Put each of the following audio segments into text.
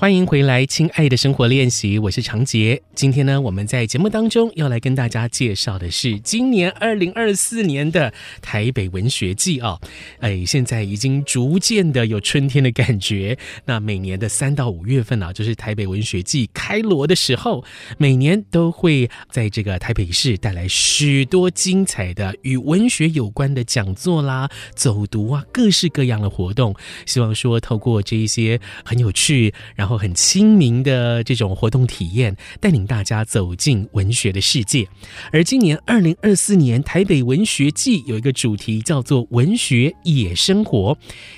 欢迎回来，亲爱的生活练习，我是长杰。今天呢，我们在节目当中要来跟大家介绍的是今年二零二四年的台北文学季哦。哎，现在已经逐渐的有春天的感觉。那每年的三到五月份啊，就是台北文学季开锣的时候，每年都会在这个台北市带来许多精彩的与文学有关的讲座啦、走读啊，各式各样的活动。希望说，透过这一些很有趣，然后后很亲民的这种活动体验，带领大家走进文学的世界。而今年二零二四年台北文学季有一个主题叫做“文学野生活”，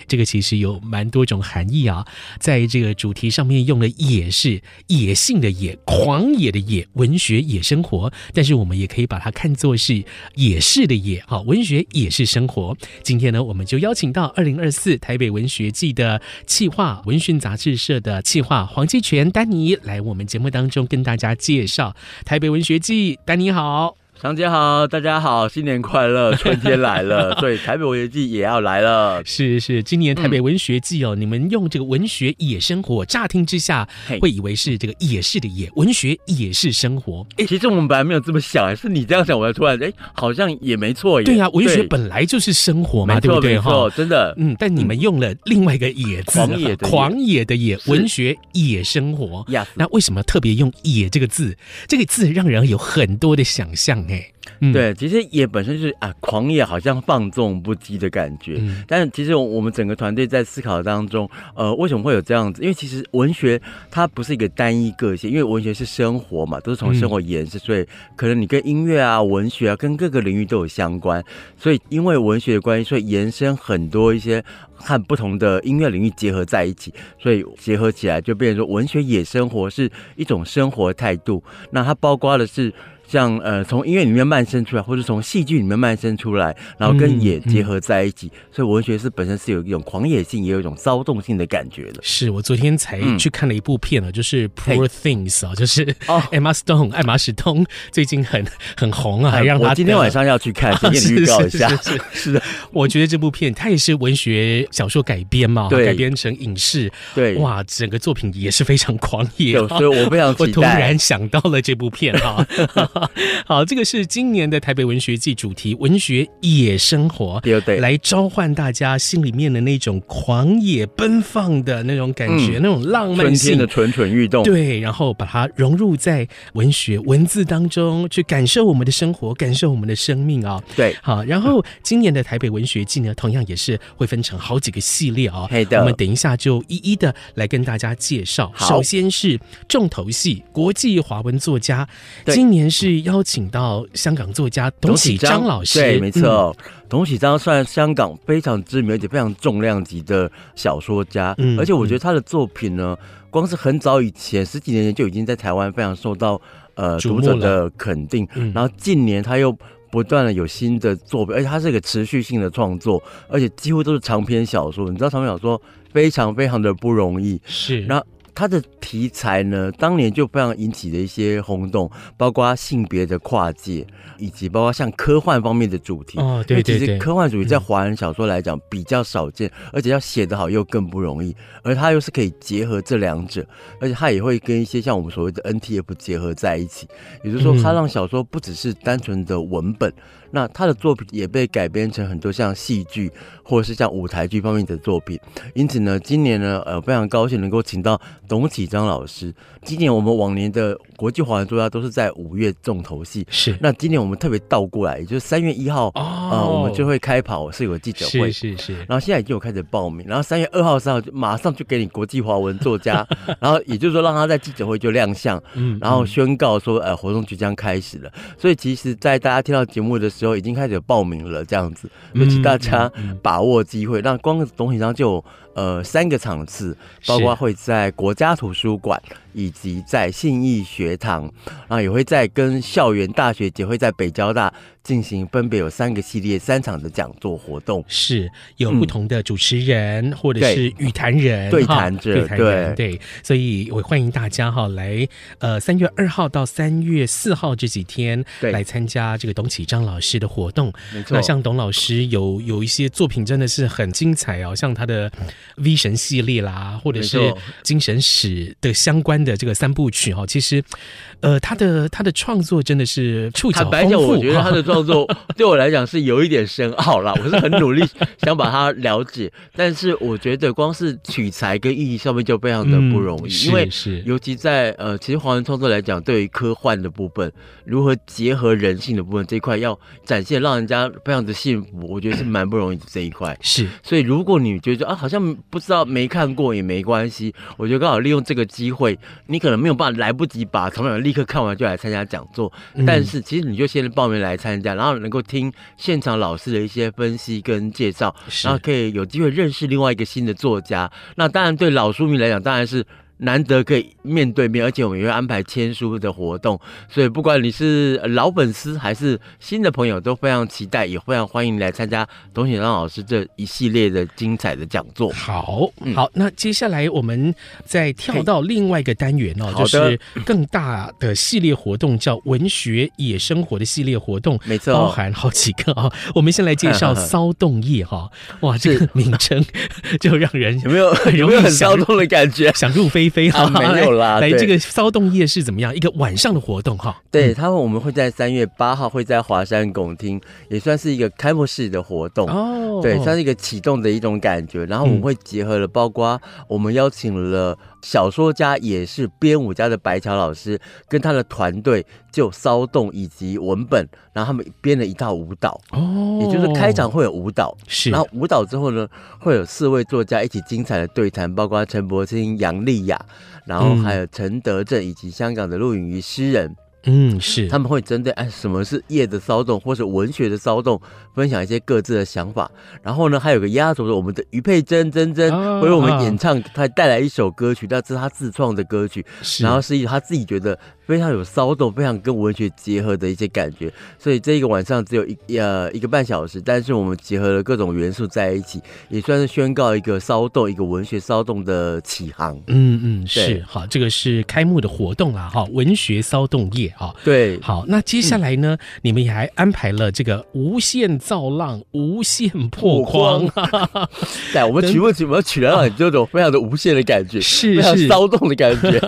这个其实有蛮多种含义啊。在这个主题上面用的“野”是野性的“野”，狂野的“野”，文学野生活。但是我们也可以把它看作是野市的“野”，好，文学也是生活。今天呢，我们就邀请到二零二四台北文学季的企划文讯杂志社的企黄继全丹尼来我们节目当中跟大家介绍台北文学季，丹尼好。长姐好，大家好，新年快乐！春天来了，所以台北文学季也要来了。是是，今年台北文学季哦，嗯、你们用这个文学野生活，乍听之下会以为是这个野市的野，文学野是生活。哎，其实我们本来没有这么想，是你这样想，我才突然哎，好像也没错。对呀、啊，文学本来就是生活嘛，对不对？哈，真的。嗯，但你们用了另外一个野字，狂野的野，狂野的野，文学野生活。呀，那为什么特别用“野”这个字？这个字让人有很多的想象哎。嗯、对，其实也本身就是啊，狂野，好像放纵不羁的感觉。嗯、但是其实我们整个团队在思考当中，呃，为什么会有这样子？因为其实文学它不是一个单一个性，因为文学是生活嘛，都是从生活延伸，嗯、所以可能你跟音乐啊、文学啊，跟各个领域都有相关。所以因为文学的关系，所以延伸很多一些和不同的音乐领域结合在一起，所以结合起来就变成说，文学野生活是一种生活态度。那它包括的是。像呃，从音乐里面漫生出来，或者从戏剧里面漫生出来，然后跟野结合在一起，嗯嗯、所以文学是本身是有一种狂野性，也有一种骚动性的感觉的。是我昨天才去看了一部片了，嗯、就是《Poor Things》啊，就是哦，Emma Stone 艾玛史东最近很很红啊，还让他我今天晚上要去看，先给你预告一下。是的，我觉得这部片它也是文学小说改编嘛，对改编成影视，对，哇，整个作品也是非常狂野，所以我非常 期待。我突然想到了这部片哈。好，这个是今年的台北文学季主题“文学野生活”，对对，来召唤大家心里面的那种狂野奔放的那种感觉，嗯、那种浪漫性的蠢蠢欲动。对，然后把它融入在文学文字当中，去感受我们的生活，感受我们的生命啊、哦。对，好，然后今年的台北文学季呢，同样也是会分成好几个系列啊、哦。的我们等一下就一一的来跟大家介绍。首先是重头戏，国际华文作家，今年是。邀请到香港作家董启章老师，对，没错，董启章算香港非常知名而且非常重量级的小说家，嗯，而且我觉得他的作品呢，光是很早以前十几年前就已经在台湾非常受到呃读者的肯定，然后近年他又不断的有新的作品，而且他是一个持续性的创作，而且几乎都是长篇小说，你知道长篇小说非常非常的不容易，是，那。他的题材呢，当年就非常引起了一些轰动，包括性别的跨界，以及包括像科幻方面的主题。哦，对对对，其实科幻主题在华人小说来讲比较少见，嗯、而且要写得好又更不容易。而他又是可以结合这两者，而且他也会跟一些像我们所谓的 NTF 结合在一起。也就是说，他让小说不只是单纯的文本。嗯那他的作品也被改编成很多像戏剧或者是像舞台剧方面的作品，因此呢，今年呢，呃，非常高兴能够请到董启章老师。今年我们往年的国际华文作家都是在五月重头戏，是。那今年我们特别倒过来，也就是三月一号，哦、呃，我们就会开跑，是有记者会，是是是。然后现在已经有开始报名，然后三月二号、三号就马上就给你国际华文作家，然后也就是说让他在记者会就亮相，嗯，然后宣告说，呃，活动即将开始了。所以其实，在大家听到节目的时候，已经开始有报名了，这样子，就请大家把握机会。那光董启章就有呃三个场次，包括会在国家图书馆。以及在信义学堂，然后也会在跟校园大学节会在北交大进行，分别有三个系列三场的讲座活动，是有不同的主持人、嗯、或者是语谈人对谈者，对。对，对，所以我欢迎大家哈来呃三月二号到三月四号这几天来参加这个董启章老师的活动。没错，那像董老师有有一些作品真的是很精彩哦，像他的 V 神系列啦，或者是精神史的相关的这个三部曲哈，其实，呃，他的他的创作真的是触角丰富。我觉得他的创作 对我来讲是有一点深奥啦，我是很努力想把它了解，但是我觉得光是取材跟意义上面就非常的不容易，嗯、因为是尤其在呃，其实华人创作来讲，对于科幻的部分，如何结合人性的部分这一块，要展现让人家非常的幸福，我觉得是蛮不容易的这一块。是，所以如果你觉得啊，好像不知道没看过也没关系，我觉得刚好利用这个机会，你可能没有办法来不及把同样立刻看完就来参加讲座，嗯、但是其实你就先报名来参加，然后能够听现场老师的一些分析跟介绍，然后可以有机会认识另外一个新的作家。那当然对老书迷来讲，当然是。难得可以面对面，而且我们也会安排签书的活动，所以不管你是老粉丝还是新的朋友，都非常期待，也非常欢迎你来参加董雪章老师这一系列的精彩的讲座。好，好，那接下来我们再跳到另外一个单元哦，就是更大的系列活动，叫文学野生活的系列活动，没错，包含好几个啊。我们先来介绍 骚动夜哈，哇，这个名称 就让人有没有有没有很骚动的感觉，想入非。非常、啊、没有啦，来，来这个骚动夜市怎么样？一个晚上的活动哈。对，他们我们会在三月八号会在华山拱厅，也算是一个开幕式的活动哦。对，算是一个启动的一种感觉。然后我们会结合了，包括我们邀请了小说家，也是编舞家的白桥老师，跟他的团队就骚动以及文本，然后他们编了一套舞蹈哦，也就是开场会有舞蹈，是。然后舞蹈之后呢，会有四位作家一起精彩的对谈，包括陈柏青、杨丽雅。然后还有陈德正以及香港的陆允瑜诗人，嗯，是他们会针对哎什么是夜的骚动或者文学的骚动，分享一些各自的想法。然后呢，还有个压轴的我们的余佩珍珍珍会为我们演唱，她带来一首歌曲，那是她自创的歌曲，然后是以她自己觉得。非常有骚动，非常跟文学结合的一些感觉，所以这一个晚上只有一呃一个半小时，但是我们结合了各种元素在一起，也算是宣告一个骚动，一个文学骚动的起航。嗯嗯，是好，这个是开幕的活动啦，哈，文学骚动夜啊。对，好，那接下来呢，嗯、你们也还安排了这个无限造浪、无限破框。对，我们曲目曲目取了让你这种非常的无限的感觉，是非常骚动的感觉。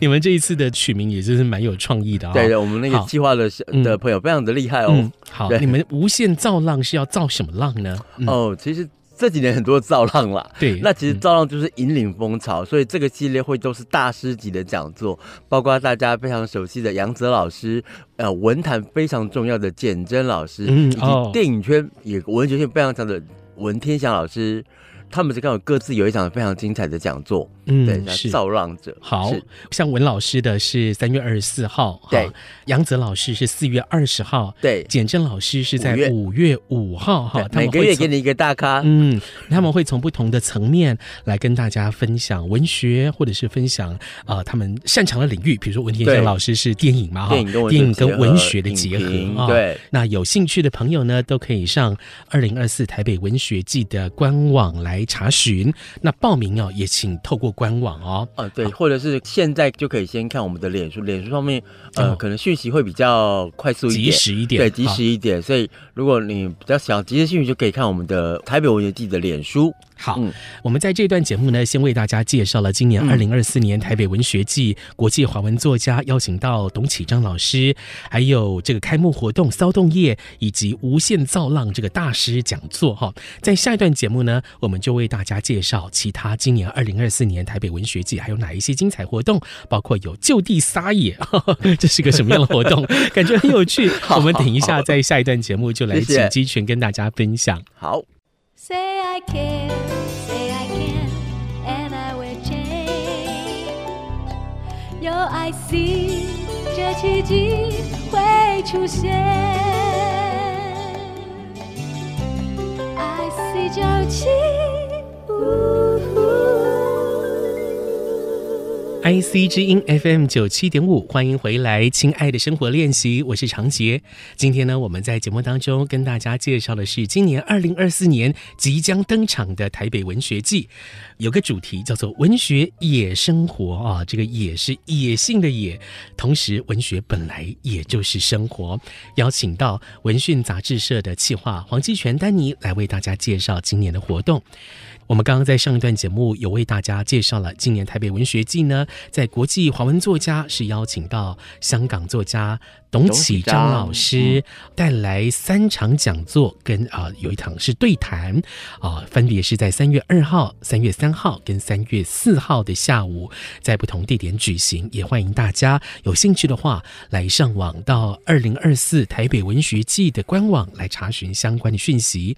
你们这一次的取名也是。是蛮有创意的啊、哦！对的，我们那个计划的的朋友非常的厉害哦。嗯、好，你们无限造浪是要造什么浪呢？嗯、哦，其实这几年很多造浪啦。对，那其实造浪就是引领风潮，嗯、所以这个系列会都是大师级的讲座，包括大家非常熟悉的杨泽老师，呃，文坛非常重要的简真老师，嗯、以及电影圈也文学性非常强的文天祥老师。他们是刚好各自有一场非常精彩的讲座，嗯，对，是。造浪者。好像文老师的是三月二十四号，对，杨泽老师是四月二十号，对，简正老师是在五月。五号，哈，每个月给你一个大咖，嗯，他们会从不同的层面来跟大家分享文学，或者是分享啊他们擅长的领域，比如说文天祥老师是电影嘛，哈，电影跟文学的结合，对，那有兴趣的朋友呢，都可以上二零二四台北文学季的官网来。查询，那报名哦，也请透过官网哦。啊，对，或者是现在就可以先看我们的脸书，脸书上面呃，哦、可能讯息会比较快速一点，及时一点，对，及时一点。所以如果你比较想及时讯息，就可以看我们的台北文学季的脸书。好，嗯、我们在这段节目呢，先为大家介绍了今年二零二四年台北文学季国际华文作家邀请到董启章老师，还有这个开幕活动骚动夜以及无限造浪这个大师讲座哈。在下一段节目呢，我们就为大家介绍其他今年二零二四年台北文学季还有哪一些精彩活动，包括有就地撒野，这是个什么样的活动？感觉很有趣。我们等一下在下一段节目就来请鸡群跟大家分享。好。有 I see 这奇迹会出现，I see 九七。IC 之音 FM 九七点五，欢迎回来，亲爱的生活练习，我是长杰。今天呢，我们在节目当中跟大家介绍的是今年二零二四年即将登场的台北文学季，有个主题叫做“文学野生活”啊，这个“野”是野性的“野”，同时文学本来也就是生活。邀请到文讯杂志社的企划黄基全丹尼来为大家介绍今年的活动。我们刚刚在上一段节目有为大家介绍了今年台北文学季呢，在国际华文作家是邀请到香港作家董启章老师带来三场讲座，跟啊、呃、有一场是对谈啊、呃，分别是在三月二号、三月三号跟三月四号的下午，在不同地点举行，也欢迎大家有兴趣的话来上网到二零二四台北文学季的官网来查询相关的讯息。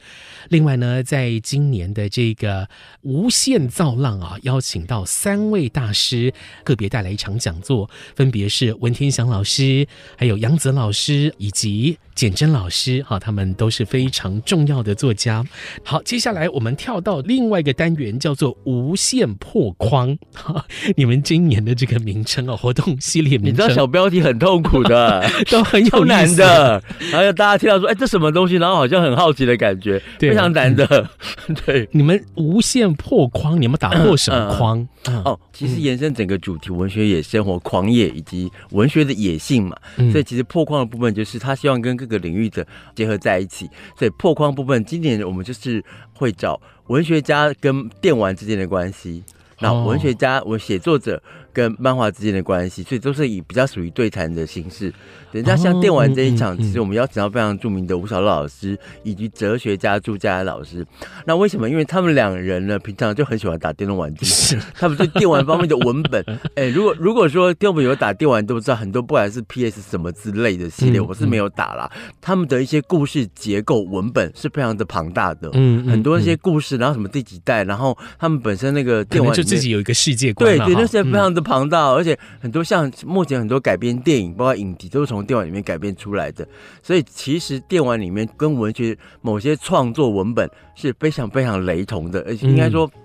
另外呢，在今年的这个无限造浪啊，邀请到三位大师，个别带来一场讲座，分别是文天祥老师，还有杨子老师以及简媜老师，哈，他们都是非常重要的作家。好，接下来我们跳到另外一个单元，叫做无限破框。哈，你们今年的这个名称啊，活动系列名称，你知道小标题很痛苦的，都很有难的，然后大家听到说，哎，这什么东西？然后好像很好奇的感觉，非常难的。对，你们无限破框，你们打破什么框？嗯。嗯、哦，其实延伸整个主题，文学野生活、狂野以及文学的野性嘛，嗯、所以其实破框的部分就是他希望跟各个领域的结合在一起。所以破框部分，今年我们就是会找文学家跟电玩之间的关系，那文学家、我写作者。跟漫画之间的关系，所以都是以比较属于对谈的形式。人家像电玩这一场，其实我们邀请到非常著名的吴小乐老师以及哲学家朱家安老师。那为什么？因为他们两人呢，平常就很喜欢打电动玩具，他们对电玩方面的文本，哎、欸，如果如果说电玩有打电玩，都知道很多，不管是 PS 什么之类的系列，我是没有打啦。他们的一些故事结构文本是非常的庞大的，嗯，很多一些故事，然后什么第几代，然后他们本身那个电玩就自己有一个世界观，对对，那些非常的。庞大，而且很多像目前很多改编电影，包括影集，都是从电玩里面改编出来的。所以其实电玩里面跟文学某些创作文本是非常非常雷同的，而且应该说。嗯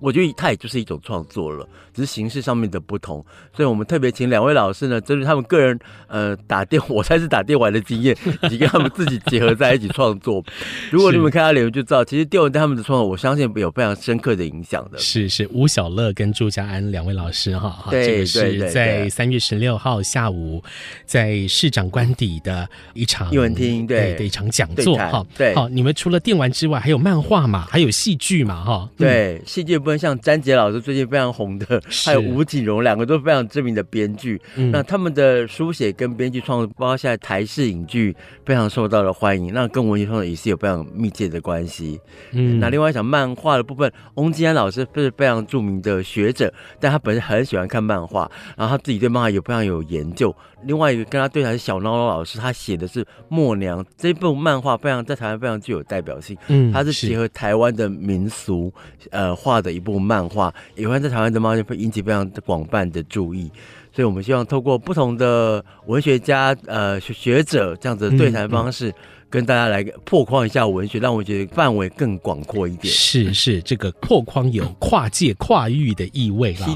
我觉得它也就是一种创作了，只是形式上面的不同。所以我们特别请两位老师呢，针对他们个人呃打电，我才是打电玩的经验，以及跟他们自己结合在一起创作。如果你们看他留言就知道，其实电玩对他们的创作，我相信有非常深刻的影响的。是是，吴小乐跟朱家安两位老师哈，对，这个是在三月十六号下午在市长官邸的一场英文厅对的一场讲座哈。对，好，你们除了电玩之外，还有漫画嘛，还有戏剧嘛哈。对，戏剧部。像詹杰老师最近非常红的，还有吴景荣，两个都非常知名的编剧。嗯、那他们的书写跟编剧创作，包括现在台式影剧非常受到了欢迎。那跟文学创作也是有非常密切的关系。嗯，那另外讲漫画的部分，翁金安老师是非常著名的学者，但他本身很喜欢看漫画，然后他自己对漫画也非常有研究。另外一个跟他对谈是小孬孬老师，他写的是《默娘》这部漫画，非常在台湾非常具有代表性。嗯，他是结合台湾的民俗，呃，画的一部漫画，也会在台湾的猫就会引起非常广泛的注意。所以我们希望透过不同的文学家、呃学者这样子的对谈方式。嗯嗯跟大家来破框一下文学，让我觉得范围更广阔一点。是是，这个破框有跨界跨域的意味了。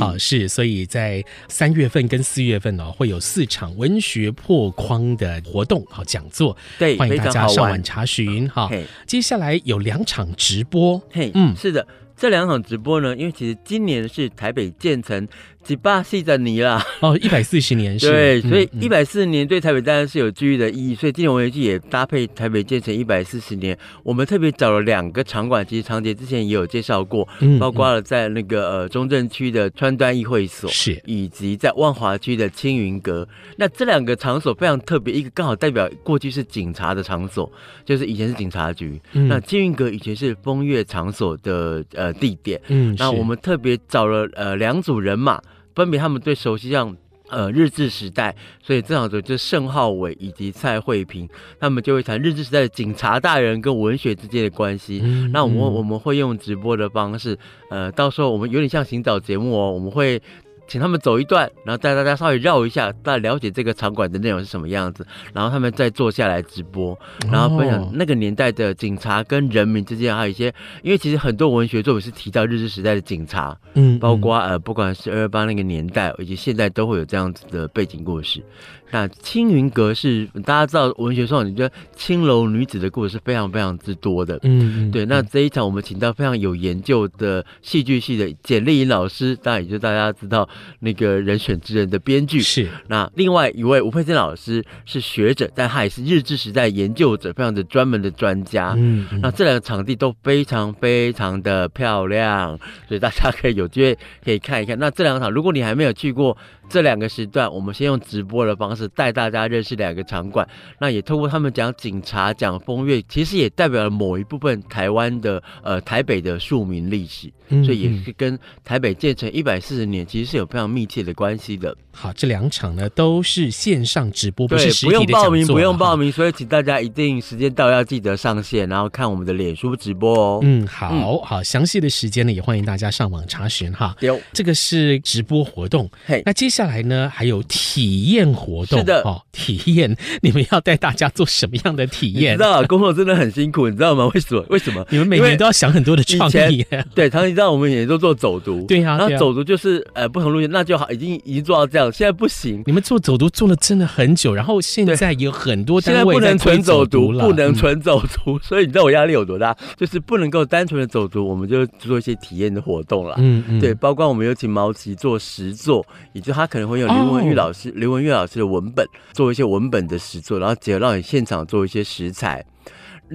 好，是，所以在三月份跟四月份呢，会有四场文学破框的活动，好讲座。对，欢迎大家上网查询。好，接下来有两场直播。嘿，嗯，是的，这两场直播呢，因为其实今年是台北建成。几把戏的你啦，哦，一百四十年是，对，所以一百四十年对台北当然是有具的意义，所以今年文学季也搭配台北建成一百四十年，我们特别找了两个场馆，其实长杰之前也有介绍过，嗯包括了在那个呃中正区的川端议会所，是，以及在万华区的青云阁，那这两个场所非常特别，一个刚好代表过去是警察的场所，就是以前是警察局，那青云阁以前是风月场所的呃地点，嗯，那我们特别找了呃两组人马。分别他们最熟悉像呃日治时代，所以正好就是盛浩伟以及蔡慧平，他们就会谈日治时代的警察大人跟文学之间的关系。嗯，那我们我们会用直播的方式，呃，到时候我们有点像行早节目哦，我们会。请他们走一段，然后带大家稍微绕一下，大家了解这个场馆的内容是什么样子，然后他们再坐下来直播，然后分享那个年代的警察跟人民之间，还有一些，因为其实很多文学作品是提到日治时代的警察，嗯，包括呃，不管是二二八那个年代，以及现在都会有这样子的背景故事。那青云阁是大家知道文学上，你觉得青楼女子的故事是非常非常之多的，嗯，对。那这一场我们请到非常有研究的戏剧系的简丽颖老师，当然也就大家知道那个人选之人的编剧。是。那另外一位吴佩珍老师是学者，但他也是日治时代研究者，非常的专门的专家。嗯，嗯。那这两个场地都非常非常的漂亮，所以大家可以有机会可以看一看。那这两场，如果你还没有去过。这两个时段，我们先用直播的方是带大家认识两个场馆。那也通过他们讲警察、讲风月，其实也代表了某一部分台湾的呃台北的庶民历史，所以也是跟台北建成一百四十年其实是有非常密切的关系的。好，这两场呢都是线上直播，不是实体的，不用报名，不用报名，所以请大家一定时间到要记得上线，然后看我们的脸书直播哦。嗯，好、嗯、好，详细的时间呢也欢迎大家上网查询哈。有，这个是直播活动。嘿，那接下来呢还有体验活动。是的，哦，体验，你们要带大家做什么样的体验？你知道工作真的很辛苦，你知道吗？为什么？为什么？你们每年都要想很多的创意。对，常常知道我们每年都做走读。对呀、啊，然后走读就是呃不同路线，那就好，已经已经做到这样。现在不行，你们做走读做了真的很久，然后现在有很多单位不能纯走读，不能纯走读，所以你知道我压力有多大？就是不能够单纯的走读，我们就做一些体验的活动了。嗯嗯，对，包括我们有请毛奇做实作，也就他可能会用刘文玉老师、刘文玉老师的文本做一些文本的实作，然后结合让你现场做一些食材。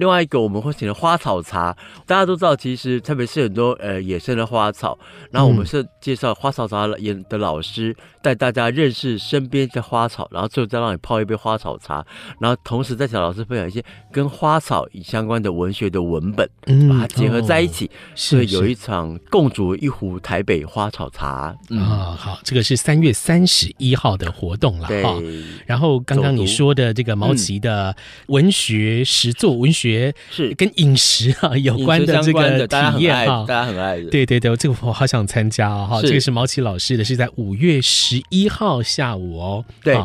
另外一个我们会请的花草茶，大家都知道，其实特别是很多呃野生的花草，然后我们是介绍花草茶演的老师带大家认识身边的花草，然后最后再让你泡一杯花草茶，然后同时再请老师分享一些跟花草相关的文学的文本，把它结合在一起，嗯哦、所以有一场共煮一壶台北花草茶啊、嗯哦。好，这个是三月三十一号的活动了哈、哦。然后刚刚你说的这个毛奇的文学实作文学。学是跟饮食啊有关的这个体验哈，大家很爱的。对对对，这个我好想参加哦哈。这个是毛奇老师的，是在五月十一号下午哦。对，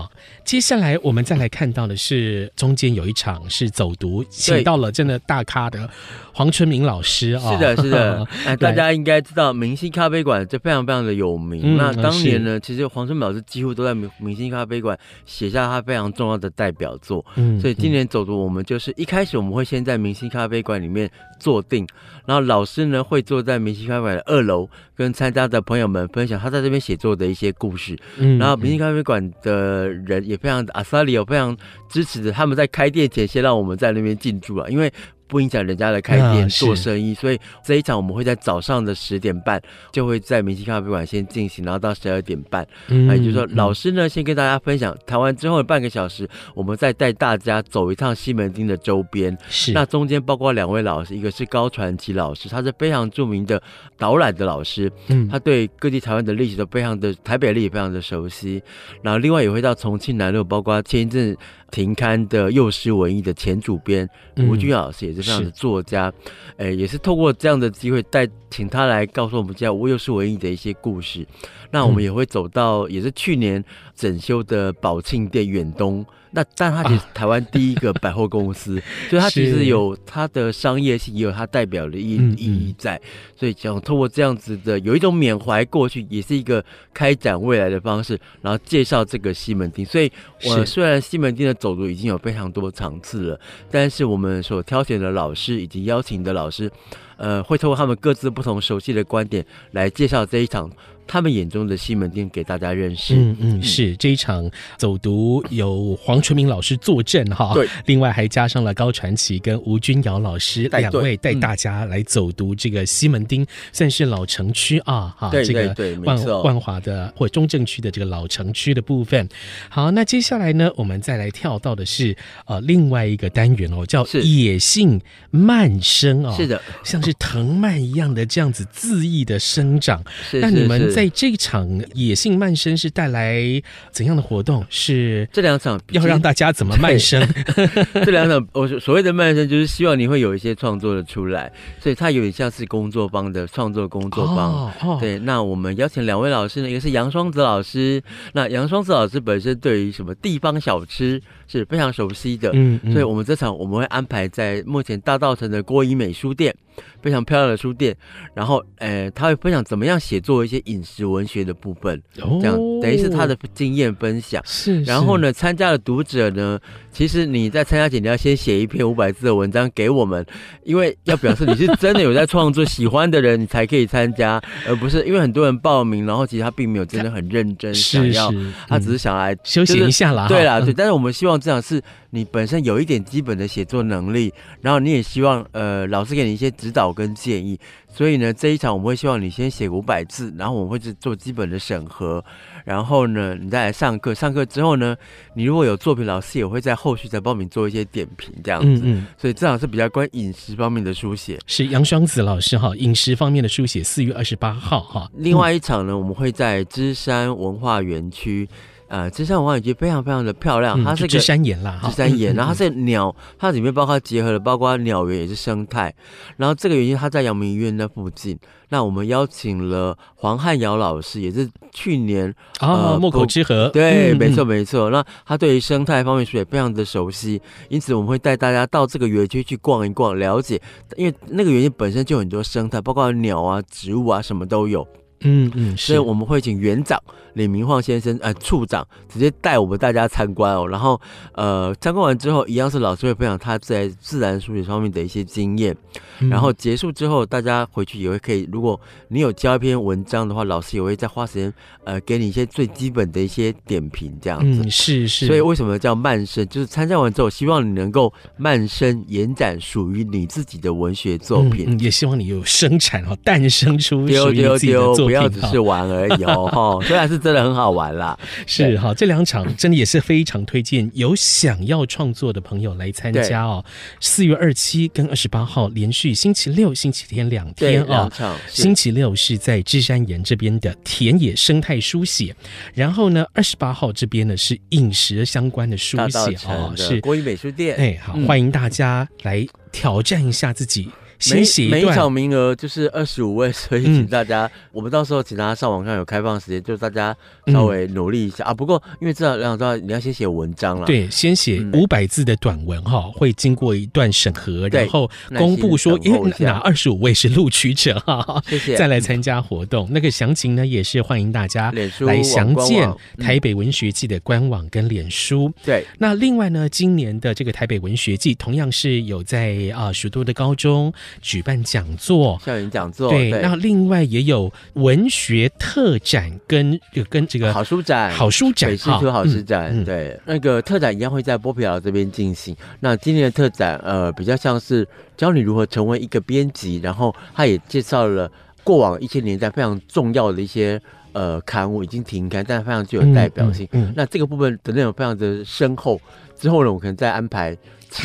接下来我们再来看到的是中间有一场是走读，请到了真的大咖的黄春明老师啊。是的，是的。哎，大家应该知道明星咖啡馆这非常非常的有名。那当年呢，其实黄春明老师几乎都在明明星咖啡馆写下他非常重要的代表作。嗯，所以今年走读，我们就是一开始我们会。先在明星咖啡馆里面坐定，然后老师呢会坐在明星咖啡馆的二楼，跟参加的朋友们分享他在这边写作的一些故事。嗯，然后明星咖啡馆的人也非常阿萨里有非常支持的，他们在开店前先让我们在那边进驻啊，因为。不影响人家的开店做生意，所以这一场我们会在早上的十点半就会在明星咖啡馆先进行，然后到十二点半，嗯，也就是说老师呢先跟大家分享，谈完之后的半个小时，我们再带大家走一趟西门町的周边。是，那中间包括两位老师，一个是高传奇老师，他是非常著名的导览的老师，嗯，他对各地台湾的历史都非常的，台北历史非常的熟悉。然后另外也会到重庆南路，包括前一阵停刊的《幼师文艺》的前主编吴军老师也是这样的作家，诶，也是透过这样的机会带请他来告诉我们家《幼师文艺》的一些故事。那我们也会走到也是去年整修的宝庆店远东。那但它其实台湾第一个百货公司，啊、所以它其实有它的商业性，也有它代表的意意义在。所以想通过这样子的，有一种缅怀过去，也是一个开展未来的方式，然后介绍这个西门町。所以，我虽然西门町的走读已经有非常多场次了，但是我们所挑选的老师以及邀请的老师，呃，会透过他们各自不同熟悉的观点来介绍这一场。他们眼中的西门町给大家认识。嗯嗯，是这一场走读有黄春明老师坐镇哈，对，另外还加上了高传奇跟吴君尧老师两位带大家来走读这个西门町，算是老城区啊哈，这个万万华的或中正区的这个老城区的部分。好，那接下来呢，我们再来跳到的是呃另外一个单元哦，叫野性蔓生哦，是的，像是藤蔓一样的这样子恣意的生长。那你们。在这一场野性慢生是带来怎样的活动？是这两场要让大家怎么慢生？这两场我所谓的慢生，就是希望你会有一些创作的出来，所以它有点像是工作坊的创作工作坊。哦哦、对，那我们邀请两位老师呢，一个是杨双子老师。那杨双子老师本身对于什么地方小吃是非常熟悉的，嗯，嗯，所以我们这场我们会安排在目前大道城的郭怡美书店。非常漂亮的书店，然后呃，他会分享怎么样写作一些饮食文学的部分，哦、这样等于是他的经验分享。是，然后呢，参加的读者呢，其实你在参加前你要先写一篇五百字的文章给我们，因为要表示你是真的有在创作，喜欢的人你才可以参加，而不是因为很多人报名，然后其实他并没有真的很认真想要，是是他只是想来、就是、休息一下啦。对啦，对，嗯、但是我们希望这样是。你本身有一点基本的写作能力，然后你也希望呃老师给你一些指导跟建议，所以呢这一场我们会希望你先写五百字，然后我们会去做基本的审核，然后呢你再来上课，上课之后呢你如果有作品，老师也会在后续再帮你做一些点评这样子，嗯嗯，所以这场是比较关于饮食方面的书写，是杨双子老师哈，饮食方面的书写，四月二十八号哈，另外一场呢我们会在芝山文化园区。呃，芝山文化园区非常非常的漂亮，它是个芝山岩啦，芝山岩，然后它是鸟，它里面包括结合了包括鸟园也是生态，然后这个原因它在阳明医院那附近，那我们邀请了黄汉尧老师，也是去年啊莫口之河，对，没错没错，那他对于生态方面也非常的熟悉，因此我们会带大家到这个园区去逛一逛，了解，因为那个园区本身就很多生态，包括鸟啊、植物啊，什么都有。嗯嗯，所以我们会请园长李明晃先生，呃，处长直接带我们大家参观哦。然后，呃，参观完之后，一样是老师会分享他在自然书写方面的一些经验。嗯、然后结束之后，大家回去也会可以，如果你有交一篇文章的话，老师也会再花时间，呃，给你一些最基本的一些点评，这样子。嗯，是是。所以为什么叫慢生？就是参加完之后，希望你能够慢生延展属于你自己的文学作品。嗯嗯、也希望你有生产哦，诞生出属于自己的作品。不要只是玩而已哦，哈，虽然是真的很好玩啦，是哈，这两场真的也是非常推荐有想要创作的朋友来参加哦。四月二七跟二十八号连续星期六、星期天两天啊，星期六是在芝山岩这边的田野生态书写，然后呢，二十八号这边呢是饮食相关的书写哦，是国语美术店，哎，好，欢迎大家来挑战一下自己。先写每，每一场名额就是二十五位，所以请大家，嗯、我们到时候请大家上网看有开放时间，就大家稍微努力一下、嗯、啊。不过因为这样两道你要先写文章了，对，先写五百字的短文哈，会经过一段审核，然后公布说，因为哪二十五位是录取者哈，谢谢，再来参加活动。那个详情呢，也是欢迎大家来详见台北文学季的官网跟脸书。对、嗯，那另外呢，今年的这个台北文学季同样是有在啊许多的高中。举办讲座、校园讲座，对，那另外也有文学特展跟跟这个好书展、好书展、好书展，对，那个特展一样会在波皮寮这边进行。那今年的特展，呃，比较像是教你如何成为一个编辑，然后他也介绍了过往一千年代非常重要的一些呃刊物已经停刊，但非常具有代表性。嗯嗯嗯、那这个部分的内容非常的深厚。之后呢，我可能再安排。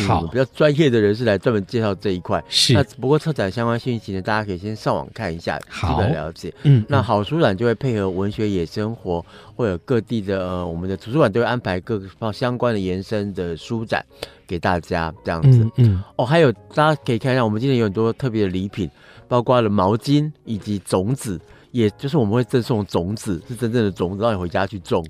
好，比较专业的人士来专门介绍这一块。是，那不过策展相关信息呢，大家可以先上网看一下，基本了解。嗯，那好书展就会配合文学野生活，或者各地的呃，我们的图书馆都会安排各方相关的延伸的书展给大家，这样子。嗯，嗯哦，还有大家可以看一下，我们今天有很多特别的礼品，包括了毛巾以及种子。也就是我们会赠送种子，是真正的种子，让你回家去种，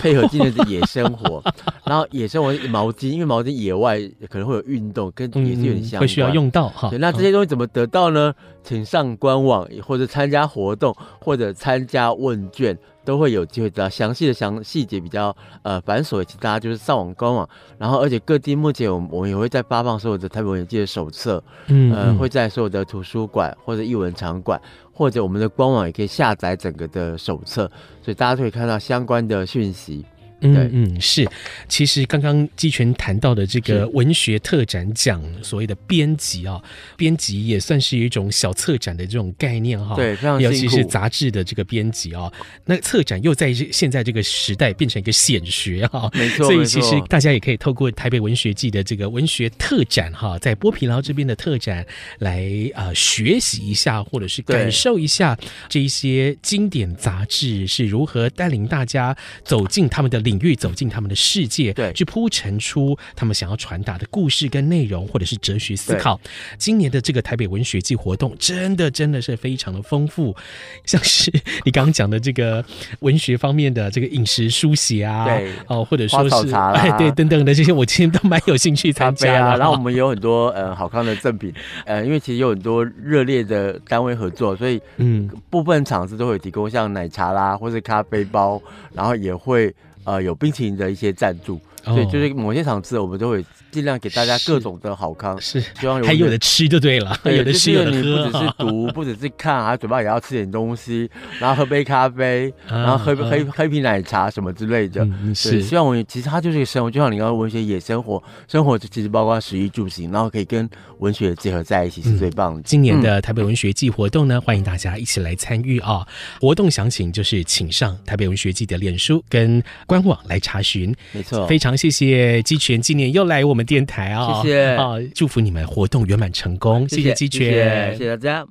配合今天的野生活。然后野生活毛巾，因为毛巾野外可能会有运动，跟也是有点相关，会需要用到哈。对，那这些东西怎么得到呢？请上官网，或者参加活动，或者参加问卷。都会有机会得到详细的详细节比较呃繁琐，请大家就是上网官网，然后而且各地目前我们我们也会在发放所有的台北文学季的手册，嗯，呃会在所有的图书馆或者译文场馆或者我们的官网也可以下载整个的手册，所以大家可以看到相关的讯息。嗯嗯是，其实刚刚季全谈到的这个文学特展奖所谓的编辑啊，编辑也算是一种小策展的这种概念哈。对，非常尤其是杂志的这个编辑啊，那策展又在现在这个时代变成一个显学哈。没错，所以其实大家也可以透过台北文学季的这个文学特展哈，在剥皮寮这边的特展来啊、呃、学习一下，或者是感受一下这一些经典杂志是如何带领大家走进他们的。领域，走进他们的世界，对，去铺陈出他们想要传达的故事跟内容，或者是哲学思考。今年的这个台北文学季活动，真的真的是非常的丰富，像是你刚刚讲的这个文学方面的这个饮食书写啊，对，哦，或者说是茶 哎，对，等等的 这些，我今天都蛮有兴趣参加啊。然后我们有很多呃好康的赠品，呃，因为其实有很多热烈的单位合作，所以嗯，部分场次都会提供像奶茶啦，或是咖啡包，然后也会呃有冰淇淋的一些赞助。所以，就是某些场次，我们都会尽量给大家各种的好康，是，希望有还有的吃就对了，对，有的吃有的喝，你不只是读，不只是看，还嘴巴也要吃点东西，然后喝杯咖啡，然后喝喝喝一瓶奶茶什么之类的。是，希望我其实它就是一个生活，就像你刚刚文学野生活，生活其实包括食衣住行，然后可以跟文学结合在一起，是最棒的。今年的台北文学季活动呢，欢迎大家一起来参与啊！活动详情就是请上台北文学季的脸书跟官网来查询。没错，非常。谢谢鸡泉今年又来我们电台啊！谢谢啊！祝福你们活动圆满成功，谢谢鸡犬，谢谢大家。